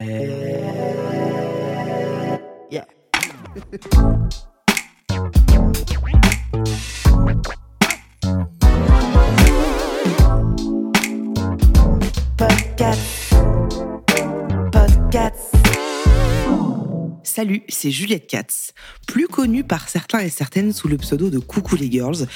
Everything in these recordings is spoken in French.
Yeah. Podcast. Salut, c'est Juliette Katz, plus connue par certains et certaines sous le pseudo de Coucou les Girls.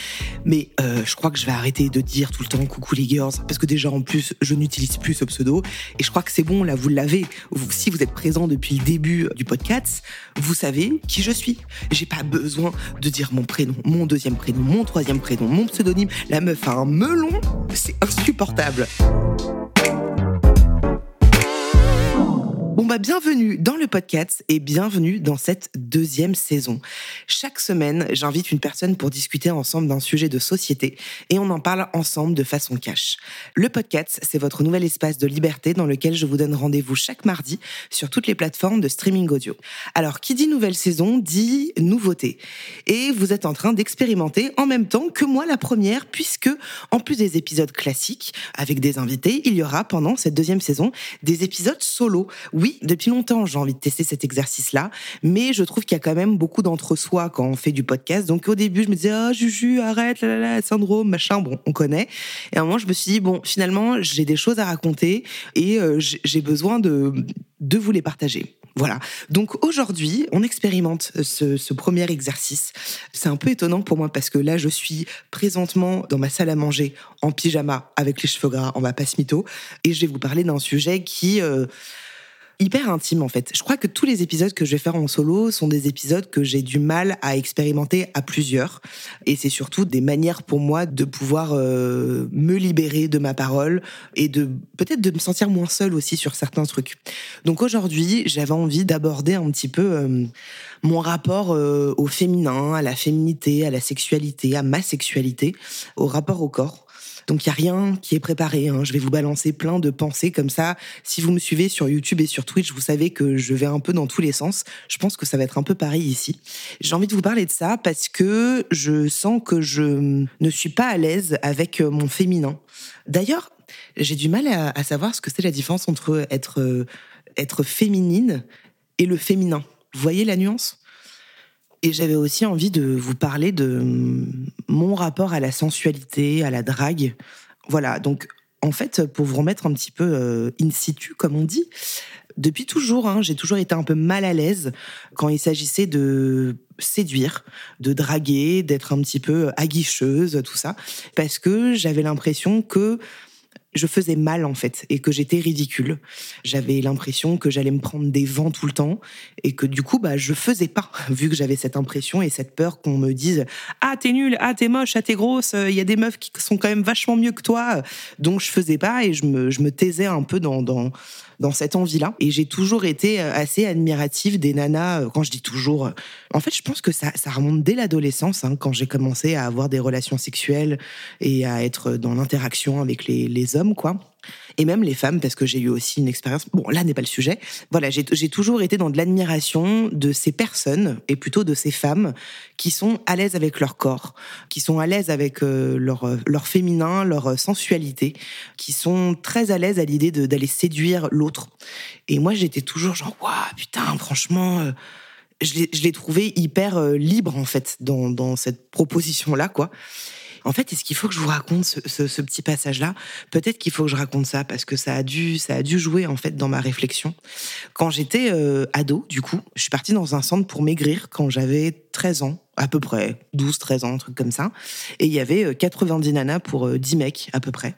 Mais euh, je crois que je vais arrêter de dire tout le temps Coucou les Girls, parce que déjà en plus, je n'utilise plus ce pseudo. Et je crois que c'est bon, là, vous l'avez. Si vous êtes présent depuis le début du podcast, vous savez qui je suis. J'ai pas besoin de dire mon prénom, mon deuxième prénom, mon troisième prénom, mon pseudonyme. La meuf a un melon, c'est insupportable. Bon bah bienvenue dans le podcast et bienvenue dans cette deuxième saison. Chaque semaine, j'invite une personne pour discuter ensemble d'un sujet de société et on en parle ensemble de façon cash. Le podcast, c'est votre nouvel espace de liberté dans lequel je vous donne rendez-vous chaque mardi sur toutes les plateformes de streaming audio. Alors qui dit nouvelle saison dit nouveauté. Et vous êtes en train d'expérimenter en même temps que moi la première puisque en plus des épisodes classiques avec des invités, il y aura pendant cette deuxième saison des épisodes solo. Depuis longtemps, j'ai envie de tester cet exercice-là, mais je trouve qu'il y a quand même beaucoup d'entre-soi quand on fait du podcast. Donc au début, je me disais, ah, Juju, arrête, là, là, syndrome, machin, bon, on connaît. Et à un moment, je me suis dit, bon, finalement, j'ai des choses à raconter et euh, j'ai besoin de, de vous les partager. Voilà. Donc aujourd'hui, on expérimente ce, premier exercice. C'est un peu étonnant pour moi parce que là, je suis présentement dans ma salle à manger en pyjama avec les cheveux gras, on va pas se mytho, et je vais vous parler d'un sujet qui euh, hyper intime en fait. Je crois que tous les épisodes que je vais faire en solo sont des épisodes que j'ai du mal à expérimenter à plusieurs. Et c'est surtout des manières pour moi de pouvoir euh, me libérer de ma parole et de peut-être de me sentir moins seule aussi sur certains trucs. Donc aujourd'hui, j'avais envie d'aborder un petit peu euh, mon rapport euh, au féminin, à la féminité, à la sexualité, à ma sexualité, au rapport au corps. Donc il y a rien qui est préparé. hein. Je vais vous balancer plein de pensées comme ça. Si vous me suivez sur YouTube et sur Twitch, vous savez que je vais un peu dans tous les sens. Je pense que ça va être un peu pareil ici. J'ai envie de vous parler de ça parce que je sens que je ne suis pas à l'aise avec euh, mon féminin. D'ailleurs, j'ai du mal à, à savoir ce que c'est la différence entre être euh, être féminine et le féminin. Vous voyez la nuance? Et j'avais aussi envie de vous parler de hum, mon rapport à la sensualité, à la drague. Voilà, donc en fait, pour vous remettre un petit peu euh, in situ, comme on dit, depuis toujours, hein, j'ai toujours été un peu mal à l'aise quand il s'agissait de séduire, de draguer, d'être un petit peu aguicheuse, tout ça, parce que j'avais l'impression que je faisais mal en fait et que j'étais ridicule. J'avais l'impression que j'allais me prendre des vents tout le temps et que du coup bah je faisais pas vu que j'avais cette impression et cette peur qu'on me dise ah t'es nulle, ah t'es moche, ah t'es grosse, il y a des meufs qui sont quand même vachement mieux que toi. Donc je faisais pas et je me, je me taisais un peu dans, dans dans cette envie-là. Et j'ai toujours été euh, assez admirative des nanas, euh, quand je dis toujours. euh, En fait, je pense que ça, ça remonte dès l'adolescence, hein, quand j'ai commencé à avoir des relations sexuelles et à être dans l'interaction avec les, les hommes, quoi. Et même les femmes, parce que j'ai eu aussi une expérience. Bon, là n'est pas le sujet. Voilà, j'ai toujours été dans de l'admiration de ces personnes, et plutôt de ces femmes, qui sont à l'aise avec leur corps, qui sont à l'aise avec euh, leur, euh, leur féminin, leur euh, sensualité, qui sont très à l'aise à l'idée d'aller séduire l'autre. Et moi, j'étais toujours genre, waouh, putain, franchement. je l'ai- trouvé hyper libre, en fait, dans, dans cette proposition-là, quoi. En fait, est-ce qu'il faut que je vous raconte ce, petit passage-là? Peut-être qu'il faut que je raconte ça parce que ça a dû, ça a dû jouer en fait dans ma réflexion. Quand j'étais euh, ado, du coup, je suis partie dans un centre pour maigrir quand j'avais 13 ans, à peu près, 12, 13 ans, un truc comme ça. Et il y avait euh, 90 nanas pour euh, 10 mecs, à peu près.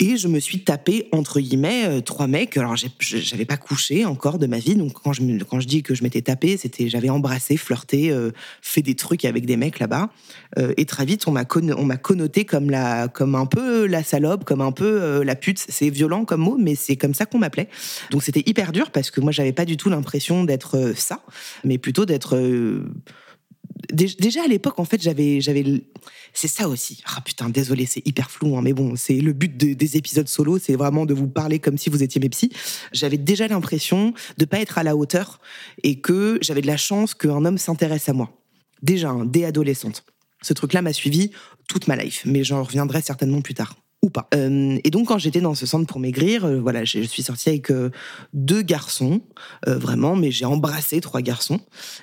Et je me suis tapé, entre guillemets, euh, trois mecs. Alors, j'avais pas couché encore de ma vie. Donc, quand je, quand je dis que je m'étais tapé, c'était j'avais embrassé, flirté, euh, fait des trucs avec des mecs là-bas. Euh, et très vite, on m'a connoté comme, la, comme un peu la salope, comme un peu la pute. C'est violent comme mot, mais c'est comme ça qu'on m'appelait. Donc, c'était hyper dur parce que moi, j'avais pas du tout l'impression d'être ça, mais plutôt d'être déjà à l'époque, en fait, j'avais, j'avais, c'est ça aussi. Ah putain, désolé, c'est hyper flou, hein, mais bon, c'est le but des épisodes solo, c'est vraiment de vous parler comme si vous étiez mes. J'avais déjà l'impression de pas être à la hauteur et que j'avais de la chance qu'un homme s'intéresse à moi. Déjà, hein, dès adolescente. Ce truc-là m'a suivi toute ma life, mais j'en reviendrai certainement plus tard Euh, et donc quand j'étais dans ce centre pour maigrir, euh, voilà, je suis sortie avec euh, deux garçons, vraiment, mais j'ai embrassé trois garçons.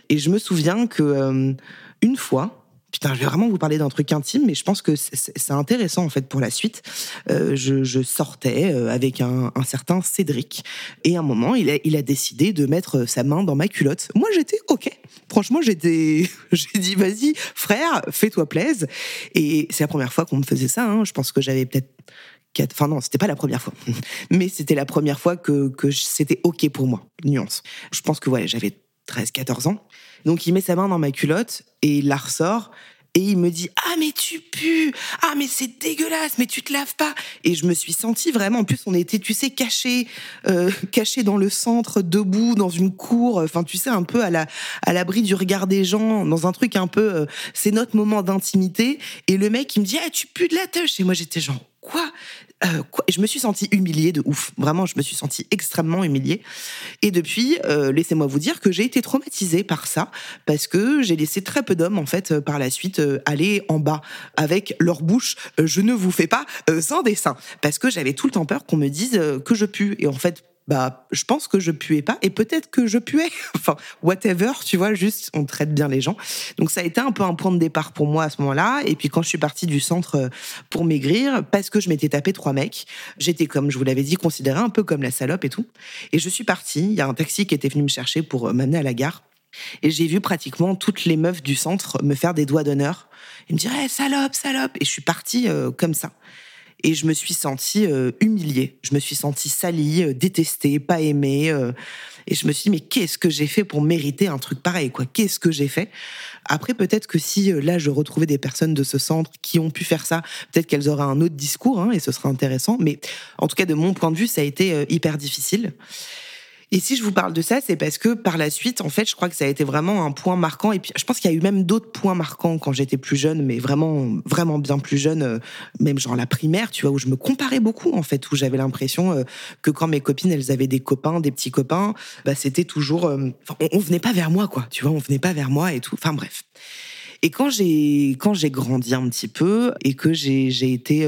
Et je me souviens que une fois, Putain, je vais vraiment vous parler d'un truc intime, mais je pense que c'est intéressant en fait pour la suite. je, sortais avec un, certain Cédric et à un moment, il a, décidé de mettre sa main dans ma culotte. Moi, j'étais ok. Franchement, j'étais, j'ai dit vas-y, frère, fais-toi plaise. Et c'est la première fois qu'on me faisait ça. Hein. Je pense que j'avais peut-être Enfin non, c'était pas la première fois, mais c'était la première fois que, que c'était ok pour moi. Nuance. Je pense que ouais, j'avais 13, 14 ans. Donc il met sa main dans ma culotte et il la ressort et il me dit ah mais tu pues! Ah mais c'est dégueulasse! Mais tu te laves pas! Et je me suis sentie vraiment en plus on était tu sais caché euh, caché dans le centre debout dans une cour enfin tu sais un peu à la à l'abri du regard des gens dans un truc un peu euh, c'est notre moment d'intimité. Et le mec il me dit ah tu pues de la touche et moi j'étais genre euh, je me suis sentie humiliée de ouf. Vraiment, je me suis sentie extrêmement humiliée. Et depuis, euh, laissez-moi vous dire que j'ai été traumatisée par ça, parce que j'ai laissé très peu d'hommes, en fait, euh, par la suite, aller en bas avec leur bouche. je ne vous fais pas sans dessin. Parce que j'avais tout le temps peur qu'on me dise que je pue. Et en fait, bah, je pense que je puais pas et peut-être que je puais. enfin, whatever, tu vois, juste on traite bien les gens. Donc ça a été un peu un point de départ pour moi à ce moment-là. Et puis quand je suis partie du centre euh, pour maigrir, parce que je m'étais tapé trois mecs, j'étais comme je vous l'avais dit considérée un peu comme la salope et tout. Et je suis partie. Il y a un taxi qui était venu me chercher pour euh, m'amener à la gare. Et j'ai vu pratiquement toutes les meufs du centre me faire des doigts d'honneur. Ils me diraient salope, salope. Et je suis partie euh, comme ça et je me suis sentie euh, humiliée. Je me suis sentie salie, euh, détestée, pas aimée. Euh, et je me suis dit, mais qu'est-ce que j'ai fait pour mériter un truc pareil, quoi? Qu'est-ce que j'ai fait? Après, peut-être que si là, je retrouvais des personnes de ce centre qui ont pu faire ça, peut-être qu'elles auraient un autre discours, hein, et ce serait intéressant. Mais en tout cas, de mon point de vue, ça a été hyper difficile. Et si je vous parle de ça, c'est parce que par la suite, en fait, je crois que ça a été vraiment un point marquant. Et puis, je pense qu'il y a eu même d'autres points marquants quand j'étais plus jeune, mais vraiment, vraiment bien plus jeune, euh, même genre la primaire, tu vois, où je me comparais beaucoup, en fait, où j'avais l'impression euh, que quand mes copines, elles avaient des copains, des petits copains, bah, c'était toujours, euh, on, on venait pas vers moi, quoi, tu vois, on venait pas vers moi et tout. Enfin, bref. Et quand j'ai, quand j'ai grandi un petit peu et que j'ai, j'ai été,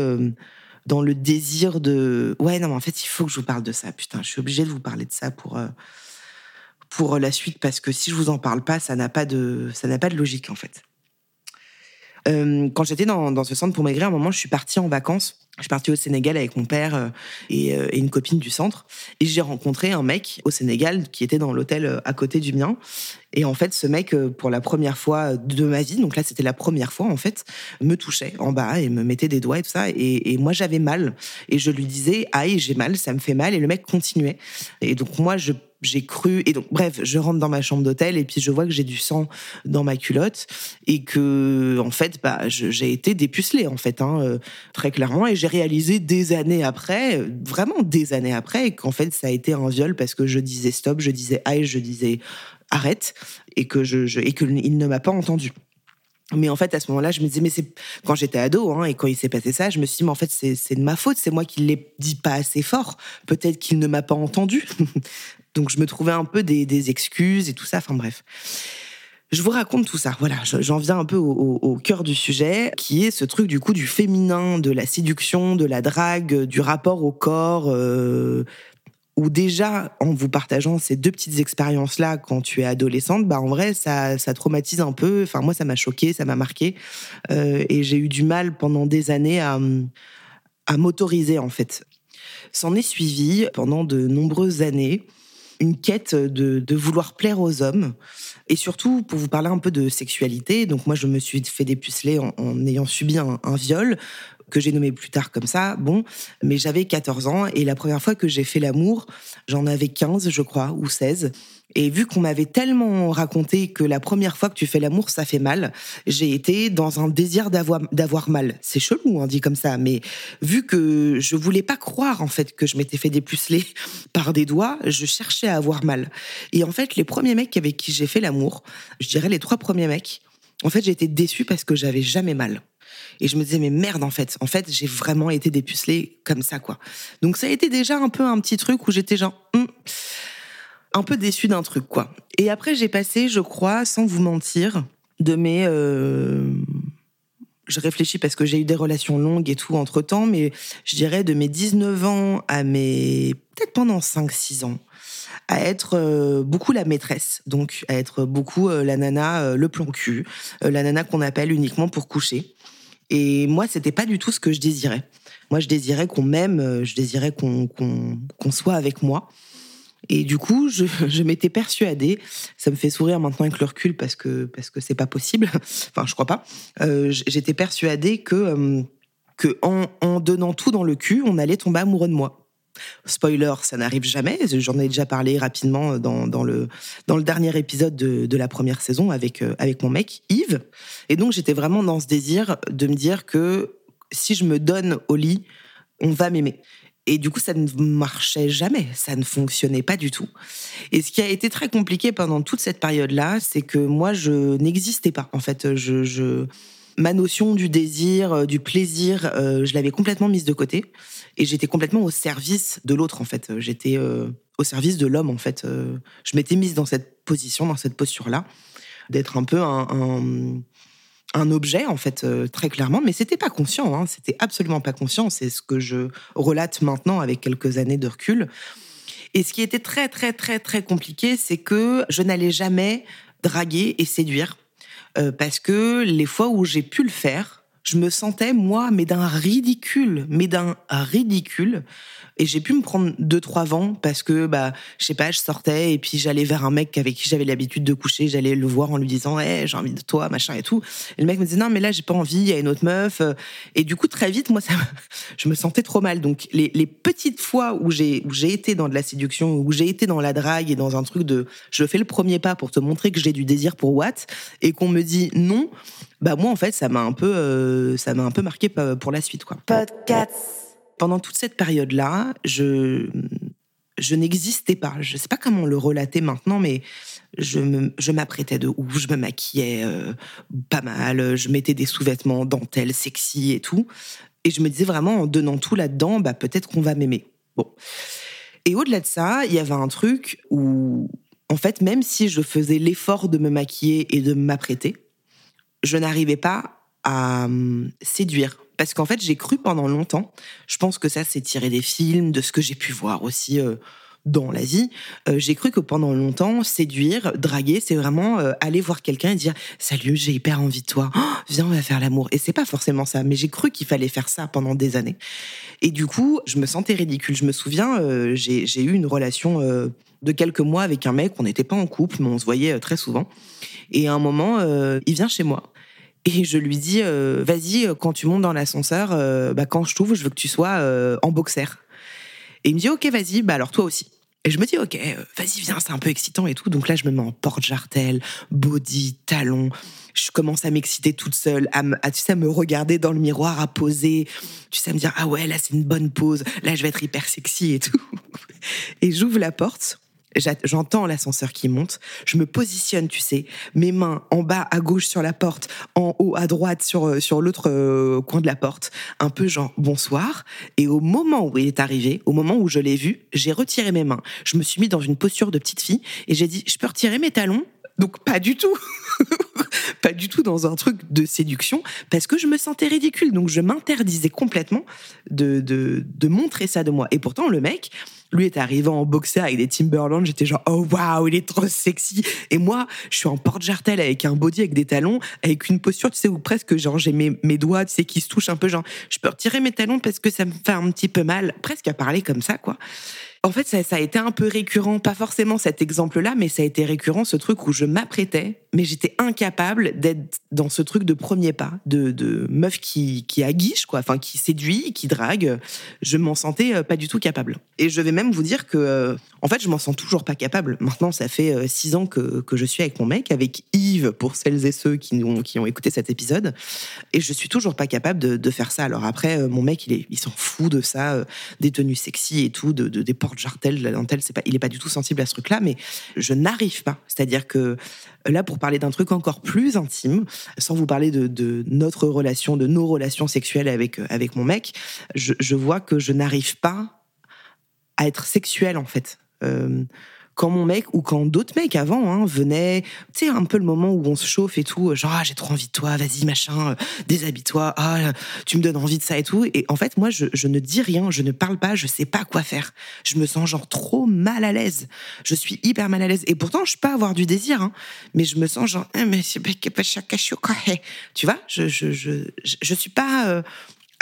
dans le désir de ouais non mais en fait il faut que je vous parle de ça. Putain je suis obligée de vous parler de ça pour euh, pour la suite parce que si je vous en parle pas ça n'a pas de ça n'a pas de logique en fait. Euh, quand j'étais dans, dans ce centre pour maigrir à un moment je suis partie en vacances je suis partie au Sénégal avec mon père euh, et, et, une copine du centre. Et j'ai rencontré un mec au Sénégal qui était dans l'hôtel à côté du mien. Et en fait, ce mec, euh, pour la première fois de ma vie, donc là, c'était la première fois, en fait, me touchait en bas et me mettait des doigts et tout ça. Et, et moi, j'avais mal. Et je lui disais, aïe, j'ai mal, ça me fait mal. Et le mec continuait. Et donc, moi, je j'ai cru et donc bref je rentre dans ma chambre d'hôtel et puis je vois que j'ai du sang dans ma culotte et que en fait bah j'ai été dépucelée en fait hein, euh, très clairement et j'ai réalisé des années après vraiment des années après qu'en fait ça a été un viol parce que je disais stop je disais aïe je disais arrête et que je, et que il ne m'a pas entendu. Mais en fait, à ce moment-là, je me disais, mais c'est quand j'étais ado, hein, et quand il s'est passé ça, je me suis dit, mais en fait, c'est de ma faute, c'est moi qui ne l'ai dit pas assez fort. Peut-être qu'il ne m'a pas entendu. Donc, je me trouvais un peu des, excuses et tout ça. Enfin, bref. Je vous raconte tout ça. Voilà, j'en viens un peu au, cœur du sujet, qui est ce truc du coup du féminin, de la séduction, de la drague, du rapport au corps, euh, ou déjà, en vous partageant ces deux petites expériences-là quand tu es adolescente, bah en vrai, ça, ça traumatise un peu. Enfin, moi, ça m'a choqué, ça m'a marqué. Euh, et j'ai eu du mal pendant des années à, à m'autoriser, en fait. S'en est suivi, pendant de nombreuses années, une quête de, vouloir plaire aux hommes. Et surtout, pour vous parler un peu de sexualité, donc moi, je me suis fait dépuceler en, en ayant subi un viol que j'ai nommé plus tard comme ça. Bon, mais j'avais 14 ans et la première fois que j'ai fait l'amour, j'en avais 15, je crois, ou 16. Et vu qu'on m'avait tellement raconté que la première fois que tu fais l'amour, ça fait mal, j'ai été dans un désir d'avoir, mal. C'est chelou, on dit comme ça, mais vu que je voulais pas croire, en fait, que je m'étais fait dépuceler par des doigts, je cherchais à avoir mal. Et en fait, les premiers mecs avec qui j'ai fait l'amour, je dirais les trois premiers mecs, en fait, j'ai été déçue parce que j'avais jamais mal. Et je me disais, mais merde, en fait, en fait, j'ai vraiment été dépucelée comme ça, quoi. Donc ça a été déjà un peu un petit truc où j'étais genre, hum, un peu déçue d'un truc, quoi. Et après, j'ai passé, je crois, sans vous mentir, de mes... Euh, je réfléchis parce que j'ai eu des relations longues et tout entre temps, mais je dirais de mes 19 ans à mes... peut-être pendant 5-6 ans à être euh, beaucoup la maîtresse, donc à être beaucoup euh, la nana, le plan cul, la nana qu'on appelle uniquement pour coucher. Et moi, c'était pas du tout ce que je désirais. Moi, je désirais qu'on m'aime, euh, je désirais qu'on soit avec moi. Et du coup, je, m'étais persuadée, ça me fait sourire maintenant avec le recul parce que parce que c'est pas possible. enfin, je crois pas. Euh, j'étais persuadée que euh, que en, en, donnant tout dans le cul, on allait tomber amoureux de moi. Spoiler, ça n'arrive jamais. J'en ai déjà parlé rapidement dans, dans, le, dans le dernier épisode de, de la première saison avec, euh, avec mon mec, Yves. Et donc, j'étais vraiment dans ce désir de me dire que si je me donne au lit, on va m'aimer. Et du coup, ça ne marchait jamais, ça ne fonctionnait pas du tout. Et ce qui a été très compliqué pendant toute cette période-là, c'est que moi, je n'existais pas. En fait, je, je, ma notion du désir, euh, du plaisir, euh, je l'avais complètement mise de côté et j'étais complètement au service de l'autre en fait. J'étais euh, au service de l'homme en fait. Je m'étais mise dans cette position, dans cette posture-là, d'être un peu un, objet en fait très clairement, mais c'était pas conscient. Hein, c'était absolument pas conscient. C'est ce que je relate maintenant avec quelques années de recul. Et ce qui était très très très très compliqué, c'est que je n'allais jamais draguer et séduire parce que les fois où j'ai pu le faire, je me sentais, moi, mais d'un ridicule, mais d'un ridicule. Et j'ai pu me prendre deux, trois vents parce que, bah, je sais pas, je sortais et puis j'allais vers un mec avec qui j'avais l'habitude de coucher. J'allais le voir en lui disant, hé, j'ai envie de toi, machin et tout. Et le mec me disait, non, mais là, j'ai pas envie, il y a une autre meuf. Et du coup, très vite, moi, ça, je me sentais trop mal. Donc, les, les petites fois où j'ai, où j'ai été dans de la séduction, où j'ai été dans la drague et dans un truc de, je fais le premier pas pour te montrer que j'ai du désir pour Watt et qu'on me dit non, bah, moi, en fait, ça m'a un peu, euh, ça m'a un peu marqué pour la suite, quoi. Podcast pendant toute cette période-là, je, je n'existais pas. Je ne sais pas comment le relater maintenant, mais je, je m'apprêtais de ouf, je me maquillais euh, pas mal, je mettais des sous-vêtements dentelles sexy et tout. Et je me disais vraiment, en donnant tout là-dedans, bah, peut-être qu'on va m'aimer. Bon. Et au-delà de ça, il y avait un truc où, en fait, même si je faisais l'effort de me maquiller et de m'apprêter, je n'arrivais pas à hum, séduire parce qu'en fait, j'ai cru pendant longtemps, je pense que ça c'est tiré des films, de ce que j'ai pu voir aussi euh, dans l'Asie, euh, j'ai cru que pendant longtemps, séduire, draguer, c'est vraiment euh, aller voir quelqu'un et dire Salut, j'ai hyper envie de toi, oh, viens, on va faire l'amour. Et c'est pas forcément ça, mais j'ai cru qu'il fallait faire ça pendant des années. Et du coup, je me sentais ridicule. Je me souviens, j'ai eu une relation de quelques mois avec un mec, on n'était pas en couple, mais on se voyait très souvent. Et à un moment, il vient chez moi. Et je lui dis, euh, vas-y, euh, quand tu montes dans l'ascenseur, euh, bah, quand je t'ouvre, je veux que tu sois en boxer. Et il me dit, ok, vas-y, bah alors toi aussi. Et je me dis, ok, vas-y, viens, c'est un peu excitant et tout. Donc là, je me mets en porte-jartel, body, talon. Je commence à m'exciter toute seule, à, à, tu sais, me regarder dans le miroir, à poser. Tu sais, à me dire, ah ouais, là, c'est une bonne pose. Là, je vais être hyper sexy et tout. Et j'ouvre la porte. J'entends l'ascenseur qui monte. Je me positionne, tu sais, mes mains en bas à gauche sur la porte, en haut à droite sur, euh, sur l'autre euh, coin de la porte. Un peu genre bonsoir. Et au moment où il est arrivé, au moment où je l'ai vu, j'ai retiré mes mains. Je me suis mis dans une posture de petite fille et j'ai dit, je peux retirer mes talons? Donc pas du tout, pas du tout dans un truc de séduction, parce que je me sentais ridicule. Donc je m'interdisais complètement de, de, de, montrer ça de moi. Et pourtant le mec, lui est arrivé en boxer avec des Timberland, j'étais genre oh waouh, il est trop sexy. Et moi, je suis en porte-jartel avec un body avec des talons, avec une posture, tu sais, où presque genre j'ai mes, mes doigts, tu sais, qui se touchent un peu, genre je peux retirer mes talons parce que ça me fait un petit peu mal, presque à parler comme ça quoi. En fait, ça, ça, a été un peu récurrent, pas forcément cet exemple-là, mais ça a été récurrent, ce truc où je m'apprêtais, mais j'étais incapable d'être dans ce truc de premier pas, de, meuf qui, aguiche, quoi, enfin qui séduit, qui drague. Je m'en sentais euh, pas du tout capable. Et je vais même vous dire que, euh, en fait, je m'en sens toujours pas capable. Maintenant, ça fait euh, six ans que, que je suis avec mon mec, avec Yves, pour celles et ceux qui ont, qui ont écouté cet épisode, et je suis toujours pas capable de, faire ça. Alors après, mon mec, il, est, il s'en fout de ça, des tenues sexy et tout, de, de des portes jartelles, la dentelle, c'est pas, il est pas du tout sensible à ce truc-là, mais je n'arrive pas. C'est-à-dire que là, pour parler d'un truc encore plus intime, sans vous parler de, notre relation, de nos relations sexuelles avec, avec mon mec, je, je vois que je n'arrive pas à être sexuelle, en fait. Euh, quand mon mec ou quand d'autres mecs avant hein, venaient, tu sais, un peu le moment où on se chauffe et tout, genre ah, j'ai trop envie de toi, vas-y machin, euh, déshabille-toi, ah tu me donnes envie de ça et tout. Et en fait, moi, je, ne dis rien, je ne parle pas, je sais pas quoi faire. Je me sens genre trop mal à l'aise. Je suis hyper mal à l'aise. Et pourtant, je peux avoir du désir, hein, mais je me sens genre, eh, mais tu vois, je je je je suis pas euh,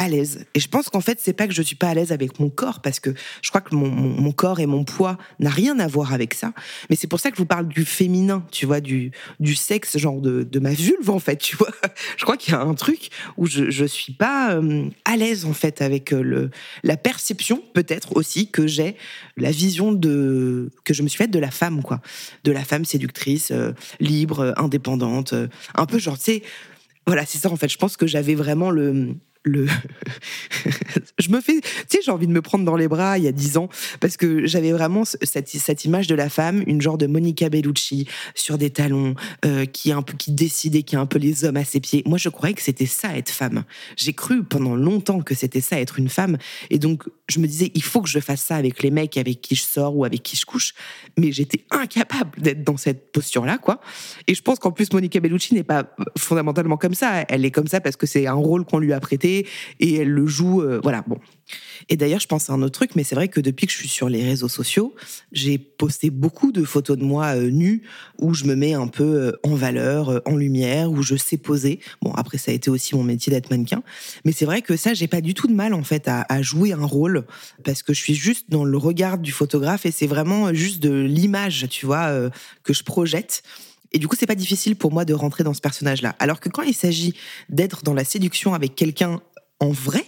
à l'aise. Et je pense qu'en fait, c'est pas que je suis pas à l'aise avec mon corps, parce que je crois que mon, mon, corps et mon poids n'a rien à voir avec ça. Mais c'est pour ça que je vous parle du féminin, tu vois, du, du sexe, genre de, de ma vulve, en fait, tu vois. Je crois qu'il y a un truc où je, je suis pas euh, à l'aise, en fait, avec euh, le, la perception, peut-être aussi, que j'ai, la vision de, que je me suis faite de la femme, quoi. De la femme séductrice, euh, libre, indépendante, un peu genre, tu sais, voilà, c'est ça, en fait. Je pense que j'avais vraiment le, le je me fais tu sais j'ai envie de me prendre dans les bras il y a dix ans parce que j'avais vraiment cette, image de la femme une genre de Monica Bellucci sur des talons euh, qui un peu qui décidait qui a un peu les hommes à ses pieds. Moi je croyais que c'était ça être femme. J'ai cru pendant longtemps que c'était ça être une femme. Et donc je me disais il faut que je fasse ça avec les mecs avec qui je sors ou avec qui je couche. Mais j'étais incapable d'être dans cette posture là quoi. Et je pense qu'en plus Monica Bellucci n'est pas fondamentalement comme ça. Elle est comme ça parce que c'est un rôle qu'on lui a prêté et elle le joue. Euh, voilà, bon. Et d'ailleurs, je pense à un autre truc, mais c'est vrai que depuis que je suis sur les réseaux sociaux, j'ai posté beaucoup de photos de moi euh, nue où je me mets un peu euh, en valeur, euh, en lumière, où je sais poser. Bon, après, ça a été aussi mon métier d'être mannequin, mais c'est vrai que ça, j'ai pas du tout de mal en fait à, jouer un rôle parce que je suis juste dans le regard du photographe et c'est vraiment juste de l'image, tu vois, que je projette. Et du coup, c'est pas difficile pour moi de rentrer dans ce personnage-là. Alors que quand il s'agit d'être dans la séduction avec quelqu'un en vrai,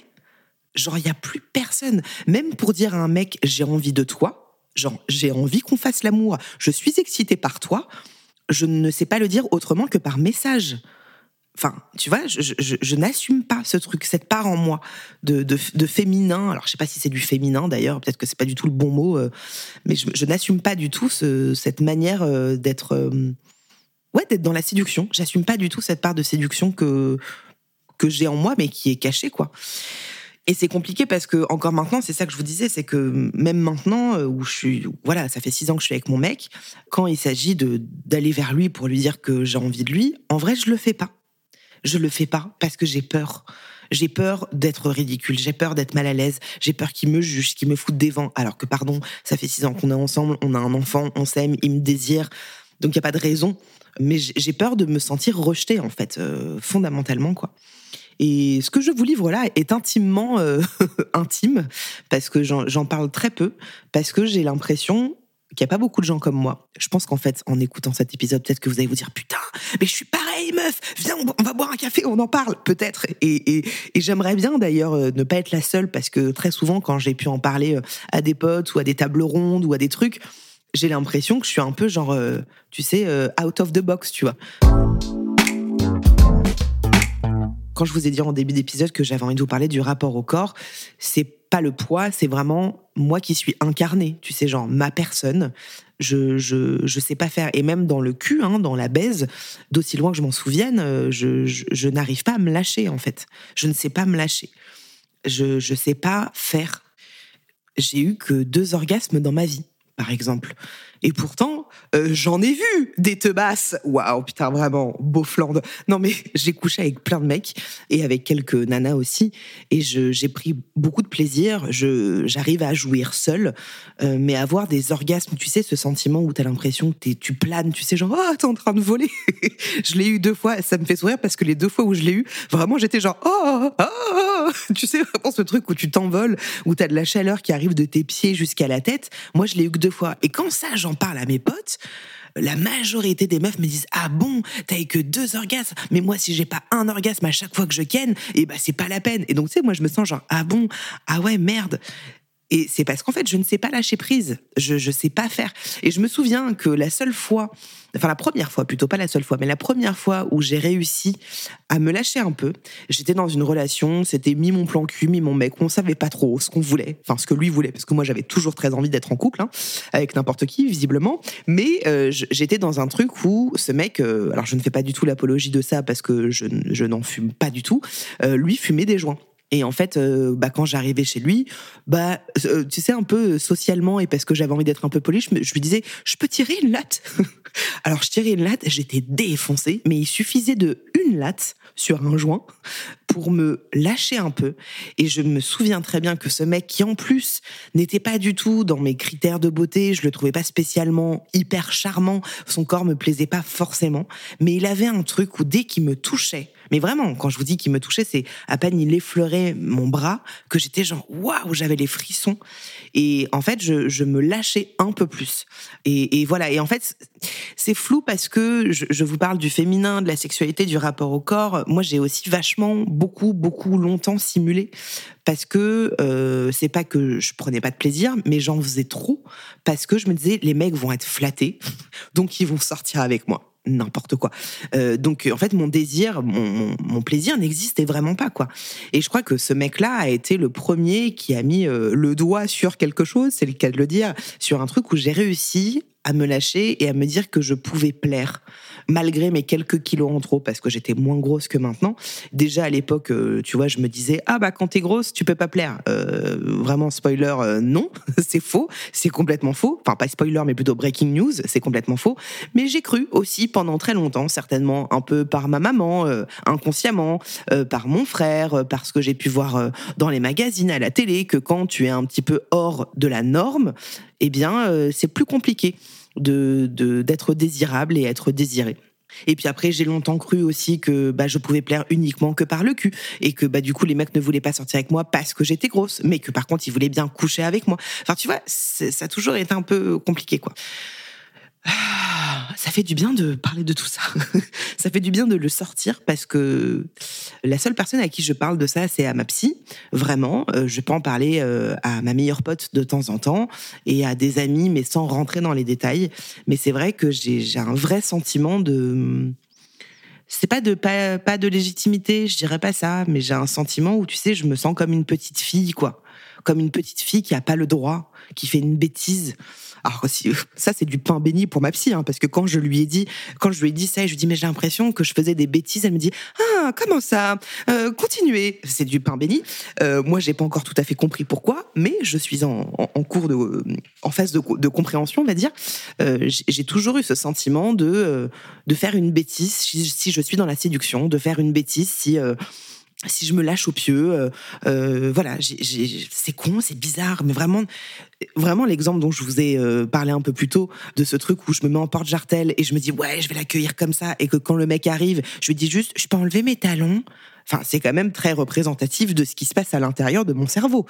genre, il y a plus personne. Même pour dire à un mec, j'ai envie de toi, genre, j'ai envie qu'on fasse l'amour, je suis excitée par toi, je ne sais pas le dire autrement que par message. Enfin, tu vois, je, n'assume pas ce truc, cette part en moi de, de, féminin. Alors, je sais pas si c'est du féminin d'ailleurs, peut-être que c'est pas du tout le bon mot, euh, mais je, n'assume pas du tout ce, cette manière euh, d'être, euh, ouais, d'être dans la séduction. J'assume pas du tout cette part de séduction que que j'ai en moi, mais qui est cachée, quoi. Et c'est compliqué parce que encore maintenant, c'est ça que je vous disais, c'est que même maintenant euh, où je suis, voilà, ça fait six ans que je suis avec mon mec, quand il s'agit d'aller vers lui pour lui dire que j'ai envie de lui, en vrai, je le fais pas. Je le fais pas parce que j'ai peur. J'ai peur d'être ridicule, j'ai peur d'être mal à l'aise, j'ai peur qu'il me juge, qu'il me foute des vents. Alors que, pardon, ça fait six ans qu'on est ensemble, on a un enfant, on s'aime, il me désire. Donc, il n'y a pas de raison. Mais j'ai peur de me sentir rejetée, en fait, euh, fondamentalement, quoi. Et ce que je vous livre là est intimement euh, intime, parce que j'en parle très peu, parce que j'ai l'impression qu'il n'y a pas beaucoup de gens comme moi. Je pense qu'en fait, en écoutant cet épisode, peut-être que vous allez vous dire putain, mais je suis pareil, meuf. Viens, on va boire un café, on en parle, peut-être. Et, j'aimerais bien d'ailleurs euh, ne pas être la seule, parce que très souvent, quand j'ai pu en parler à des potes ou à des tables rondes ou à des trucs, j'ai l'impression que je suis un peu genre, tu sais, out of the box, tu vois quand je vous ai dit en début d'épisode que j'avais envie de vous parler du rapport au corps, c'est pas le poids, c'est vraiment moi qui suis incarnée, tu sais, genre ma personne. Je, je, je sais pas faire. Et même dans le cul, hein, dans la baise, d'aussi loin que je m'en souvienne, euh, je, je, je n'arrive pas à me lâcher, en fait. Je ne sais pas me lâcher. Je, je sais pas faire. J'ai eu que deux orgasmes dans ma vie par exemple. Et pourtant, euh, j'en ai vu des teubasses. Waouh, putain, vraiment, beau fland. Non, mais j'ai couché avec plein de mecs et avec quelques nanas aussi. Et j'ai pris beaucoup de plaisir. J'arrive à jouir seule, euh, mais avoir des orgasmes, tu sais, ce sentiment où t'as l'impression que tu planes, tu sais, genre, oh, t'es en train de voler. je l'ai eu deux fois. Ça me fait sourire parce que les deux fois où je l'ai eu, vraiment, j'étais genre, oh, oh, oh, tu sais, vraiment ce truc où tu t'envoles, où t'as de la chaleur qui arrive de tes pieds jusqu'à la tête. Moi, je l'ai eu que deux fois. Et quand ça, j'en parle à mes potes, la majorité des meufs me disent ah bon t'as eu que deux orgasmes mais moi si j'ai pas un orgasme à chaque fois que je ken et eh ben c'est pas la peine et donc tu sais moi je me sens genre ah bon ah ouais merde et c'est parce qu'en fait, je ne sais pas lâcher prise. Je ne sais pas faire. Et je me souviens que la seule fois, enfin la première fois plutôt, pas la seule fois, mais la première fois où j'ai réussi à me lâcher un peu, j'étais dans une relation, c'était mi mon plan cul, mi mon mec. On savait pas trop ce qu'on voulait, enfin ce que lui voulait, parce que moi j'avais toujours très envie d'être en couple, hein, avec n'importe qui, visiblement. Mais euh, j'étais dans un truc où ce mec, euh, alors je ne fais pas du tout l'apologie de ça parce que je, je n'en fume pas du tout, euh, lui fumait des joints. Et en fait, euh, bah, quand j'arrivais chez lui, bah, euh, tu sais, un peu socialement et parce que j'avais envie d'être un peu poli, je, lui disais, je peux tirer une latte? Alors, je tirais une latte, j'étais défoncée, mais il suffisait de une latte sur un joint pour me lâcher un peu. Et je me souviens très bien que ce mec, qui en plus n'était pas du tout dans mes critères de beauté, je le trouvais pas spécialement hyper charmant, son corps me plaisait pas forcément, mais il avait un truc où dès qu'il me touchait, mais vraiment, quand je vous dis qu'il me touchait, c'est à peine il effleurait mon bras que j'étais genre waouh, j'avais les frissons. Et en fait, je, me lâchais un peu plus. Et, voilà. Et en fait, c'est flou parce que je, vous parle du féminin, de la sexualité, du rapport au corps. Moi, j'ai aussi vachement, beaucoup, beaucoup longtemps simulé parce que euh, c'est pas que je prenais pas de plaisir, mais j'en faisais trop parce que je me disais les mecs vont être flattés, donc ils vont sortir avec moi n'importe quoi. Euh, donc en fait mon désir, mon, plaisir n'existait vraiment pas quoi. Et je crois que ce mec-là a été le premier qui a mis euh, le doigt sur quelque chose, c'est le cas de le dire, sur un truc où j'ai réussi à me lâcher et à me dire que je pouvais plaire malgré mes quelques kilos en trop, parce que j'étais moins grosse que maintenant. Déjà à l'époque, euh, tu vois, je me disais ah bah quand t'es grosse, tu peux pas plaire. Euh, vraiment spoiler, euh, non, c'est faux, c'est complètement faux. Enfin pas spoiler, mais plutôt breaking news, c'est complètement faux. Mais j'ai cru aussi pendant très longtemps, certainement un peu par ma maman, inconsciemment, par mon frère, parce que j'ai pu voir dans les magazines, à la télé, que quand tu es un petit peu hors de la norme, eh bien c'est plus compliqué de d'être désirable et être désiré. Et puis après, j'ai longtemps cru aussi que bah, je pouvais plaire uniquement que par le cul et que bah du coup les mecs ne voulaient pas sortir avec moi parce que j'étais grosse, mais que par contre ils voulaient bien coucher avec moi. Enfin, tu vois, ça a toujours été un peu compliqué quoi. Ça fait du bien de parler de tout ça. ça fait du bien de le sortir parce que la seule personne à qui je parle de ça, c'est à ma psy. Vraiment, euh, je peux en parler euh, à ma meilleure pote de temps en temps et à des amis, mais sans rentrer dans les détails. Mais c'est vrai que j'ai un vrai sentiment de c'est pas de pas, pas de légitimité, je dirais pas ça, mais j'ai un sentiment où tu sais, je me sens comme une petite fille quoi, comme une petite fille qui a pas le droit, qui fait une bêtise, alors ça c'est du pain béni pour ma psy, hein, parce que quand je lui ai dit, quand je lui ai dit ça, je lui ai dit mais j'ai l'impression que je faisais des bêtises. Elle me dit ah comment ça? Euh, Continuez. C'est du pain béni. Euh, moi j'ai pas encore tout à fait compris pourquoi, mais je suis en, cours de, en phase de, compréhension, on va dire. Euh, j'ai toujours eu ce sentiment de de faire une bêtise si, si, je suis dans la séduction, de faire une bêtise si si je me lâche au pieu, euh, euh, voilà, c'est con, c'est bizarre, mais vraiment, vraiment l'exemple dont je vous ai euh, parlé un peu plus tôt, de ce truc où je me mets en porte-jartel et je me dis ouais, je vais l'accueillir comme ça, et que quand le mec arrive, je lui dis juste, je peux enlever mes talons. Enfin, c'est quand même très représentatif de ce qui se passe à l'intérieur de mon cerveau.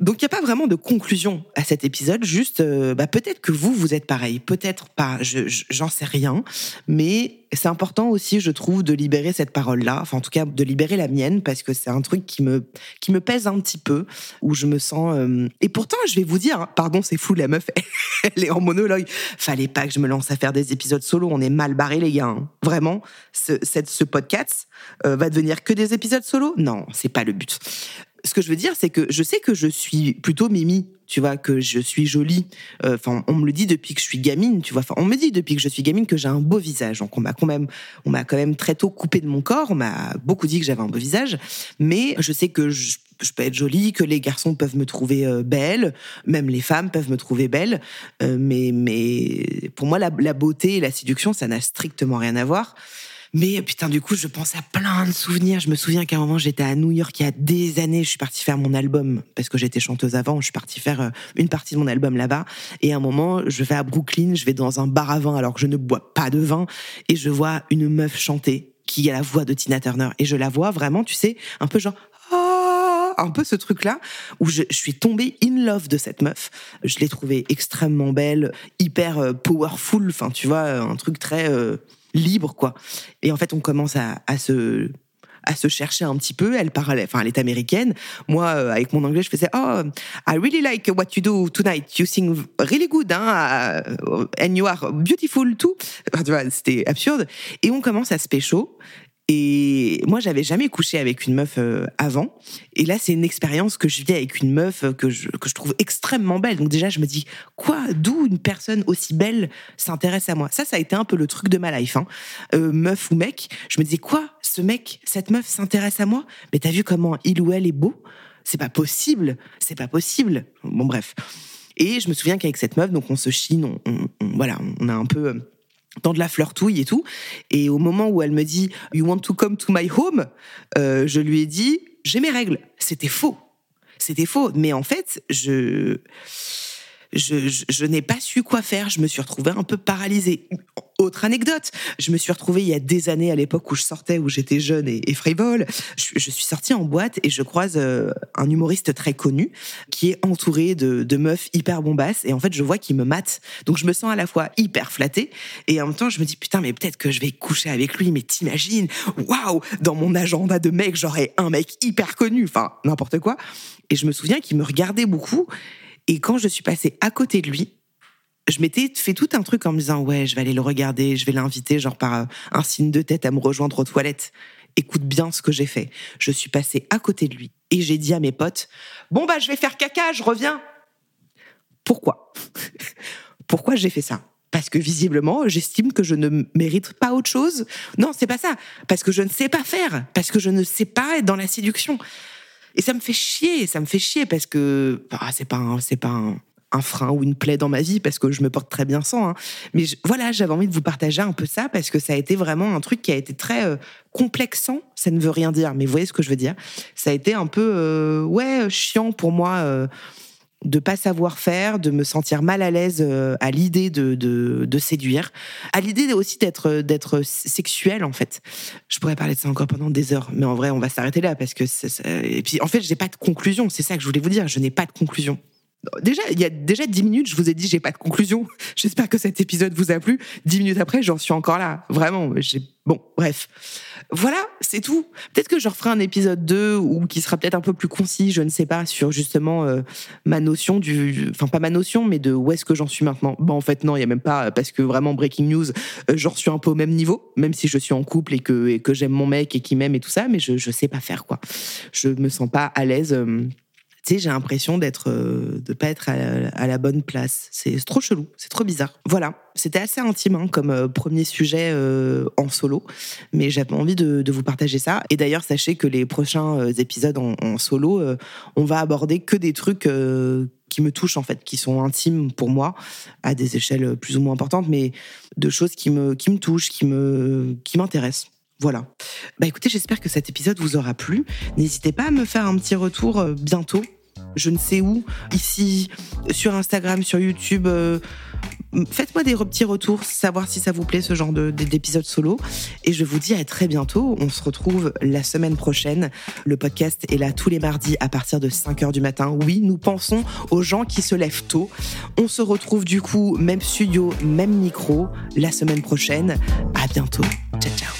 Donc il n'y a pas vraiment de conclusion à cet épisode, juste euh, bah, peut-être que vous, vous êtes pareil, peut-être pas, j'en sais rien, mais c'est important aussi, je trouve, de libérer cette parole-là, enfin en tout cas de libérer la mienne, parce que c'est un truc qui me, qui me pèse un petit peu, où je me sens... Euh, et pourtant, je vais vous dire, hein, pardon, c'est fou, la meuf, elle est en monologue, fallait pas que je me lance à faire des épisodes solo, on est mal barrés les gars, hein. vraiment, ce, cette, ce podcast euh, va devenir que des épisodes solo? Non, c'est pas le but. Ce que je veux dire, c'est que je sais que je suis plutôt Mimi, tu vois, que je suis jolie. Euh, enfin, on me le dit depuis que je suis gamine, tu vois. Enfin, on me dit depuis que je suis gamine que j'ai un beau visage. On m'a quand même, on m'a quand même très tôt coupé de mon corps. On m'a beaucoup dit que j'avais un beau visage, mais je sais que je, peux être jolie, que les garçons peuvent me trouver euh, belle, même les femmes peuvent me trouver belle. Euh, mais, mais pour moi, la beauté et la séduction, ça n'a strictement rien à voir. Mais putain, du coup, je pense à plein de souvenirs. Je me souviens qu'à un moment, j'étais à New York il y a des années. Je suis partie faire mon album parce que j'étais chanteuse avant. Je suis partie faire euh, une partie de mon album là-bas. Et à un moment, je vais à Brooklyn, je vais dans un bar à vin alors que je ne bois pas de vin et je vois une meuf chanter qui a la voix de Tina Turner. Et je la vois vraiment, tu sais, un peu genre ah, un peu ce truc-là où je, suis tombée in love de cette meuf. Je l'ai trouvée extrêmement belle, hyper euh, powerful. Enfin, tu vois, un truc très euh, libre, quoi. Et en fait, on commence à, se à se chercher un petit peu. Elle parlait, enfin, elle est américaine. Moi, euh, avec mon anglais, je faisais Oh, I really like what you do tonight. You sing really good, hein, uh, and you are beautiful too. C'était absurde. Et on commence à se pécho. Et moi, j'avais jamais couché avec une meuf euh, avant. Et là, c'est une expérience que je vis avec une meuf euh, que je, que je trouve extrêmement belle. Donc déjà, je me dis, quoi? D'où une personne aussi belle s'intéresse à moi? Ça, ça a été un peu le truc de ma life. Hein. Euh, meuf ou mec, je me disais, quoi? Ce mec, cette meuf s'intéresse à moi? Mais t'as vu comment il ou elle est beau? C'est pas possible. C'est pas possible. Bon, bref. Et je me souviens qu'avec cette meuf, donc on se chine, on, voilà, on a un peu dans de la flirtouille et tout. Et au moment où elle me dit You want to come to my home euh, Je lui ai dit J'ai mes règles. C'était faux. C'était faux. Mais en fait, je je, je, n'ai pas su quoi faire. Je me suis retrouvée un peu paralysée. Autre anecdote, je me suis retrouvée il y a des années à l'époque où je sortais, où j'étais jeune et, frivole. Je, je, suis sortie en boîte et je croise euh, un humoriste très connu qui est entouré de, de meufs hyper bombasses et en fait je vois qu'il me mate. Donc je me sens à la fois hyper flattée et en même temps je me dis putain mais peut-être que je vais coucher avec lui. Mais t'imagines, waouh, dans mon agenda de mec j'aurais un mec hyper connu, enfin n'importe quoi. Et je me souviens qu'il me regardait beaucoup et quand je suis passée à côté de lui, je m'étais fait tout un truc en me disant ouais, je vais aller le regarder, je vais l'inviter genre par euh, un signe de tête à me rejoindre aux toilettes. Écoute bien ce que j'ai fait. Je suis passée à côté de lui et j'ai dit à mes potes bon bah je vais faire caca, je reviens. Pourquoi? Pourquoi j'ai fait ça? Parce que visiblement, j'estime que je ne mérite pas autre chose. Non, c'est pas ça. Parce que je ne sais pas faire. Parce que je ne sais pas être dans la séduction. Et ça me fait chier, ça me fait chier parce que bah, c'est pas c'est pas un, frein ou une plaie dans ma vie parce que je me porte très bien sans. Hein. Mais voilà, j'avais envie de vous partager un peu ça parce que ça a été vraiment un truc qui a été très euh, complexant. Ça ne veut rien dire, mais vous voyez ce que je veux dire. Ça a été un peu euh, ouais chiant pour moi. Euh, de pas savoir faire, de me sentir mal à l'aise euh, à l'idée de, de, séduire, à l'idée aussi d'être d'être sexuel en fait. Je pourrais parler de ça encore pendant des heures, mais en vrai on va s'arrêter là parce que et puis en fait j'ai pas de conclusion. C'est ça que je voulais vous dire. Je n'ai pas de conclusion. Déjà, il y a déjà dix minutes, je vous ai dit, j'ai pas de conclusion. J'espère que cet épisode vous a plu. Dix minutes après, j'en suis encore là. Vraiment, j'ai, bon, bref. Voilà, c'est tout. Peut-être que je referai un épisode 2 ou qui sera peut-être un peu plus concis, je ne sais pas, sur justement euh, ma notion du, enfin, pas ma notion, mais de où est-ce que j'en suis maintenant. Bon, en fait, non, il y a même pas, parce que vraiment, breaking news, euh, j'en suis un peu au même niveau, même si je suis en couple et que, que j'aime mon mec et qu'il m'aime et tout ça, mais je, je sais pas faire, quoi. Je me sens pas à l'aise. Euh, tu sais, j'ai l'impression d'être, euh, de pas être à la, bonne place. C'est trop chelou, c'est trop bizarre. Voilà, c'était assez intime hein, comme euh, premier sujet euh, en solo, mais j'avais envie de, vous partager ça. Et d'ailleurs, sachez que les prochains épisodes en, solo, on va aborder que des trucs qui me touchent en fait, qui sont intimes pour moi, à des échelles plus ou moins importantes, mais de choses qui me, qui me touchent, qui me, qui m'intéressent. Voilà. Bah écoutez, j'espère que cet épisode vous aura plu. N'hésitez pas à me faire un petit retour euh, bientôt. Je ne sais où, ici, sur Instagram, sur YouTube. Euh, faites-moi des petits retours, savoir si ça vous plaît ce genre d'épisode solo. Et je vous dis à très bientôt. On se retrouve la semaine prochaine. Le podcast est là tous les mardis à partir de 5 heures du matin. Oui, nous pensons aux gens qui se lèvent tôt. On se retrouve du coup, même studio, même micro, la semaine prochaine. À bientôt. Ciao, ciao.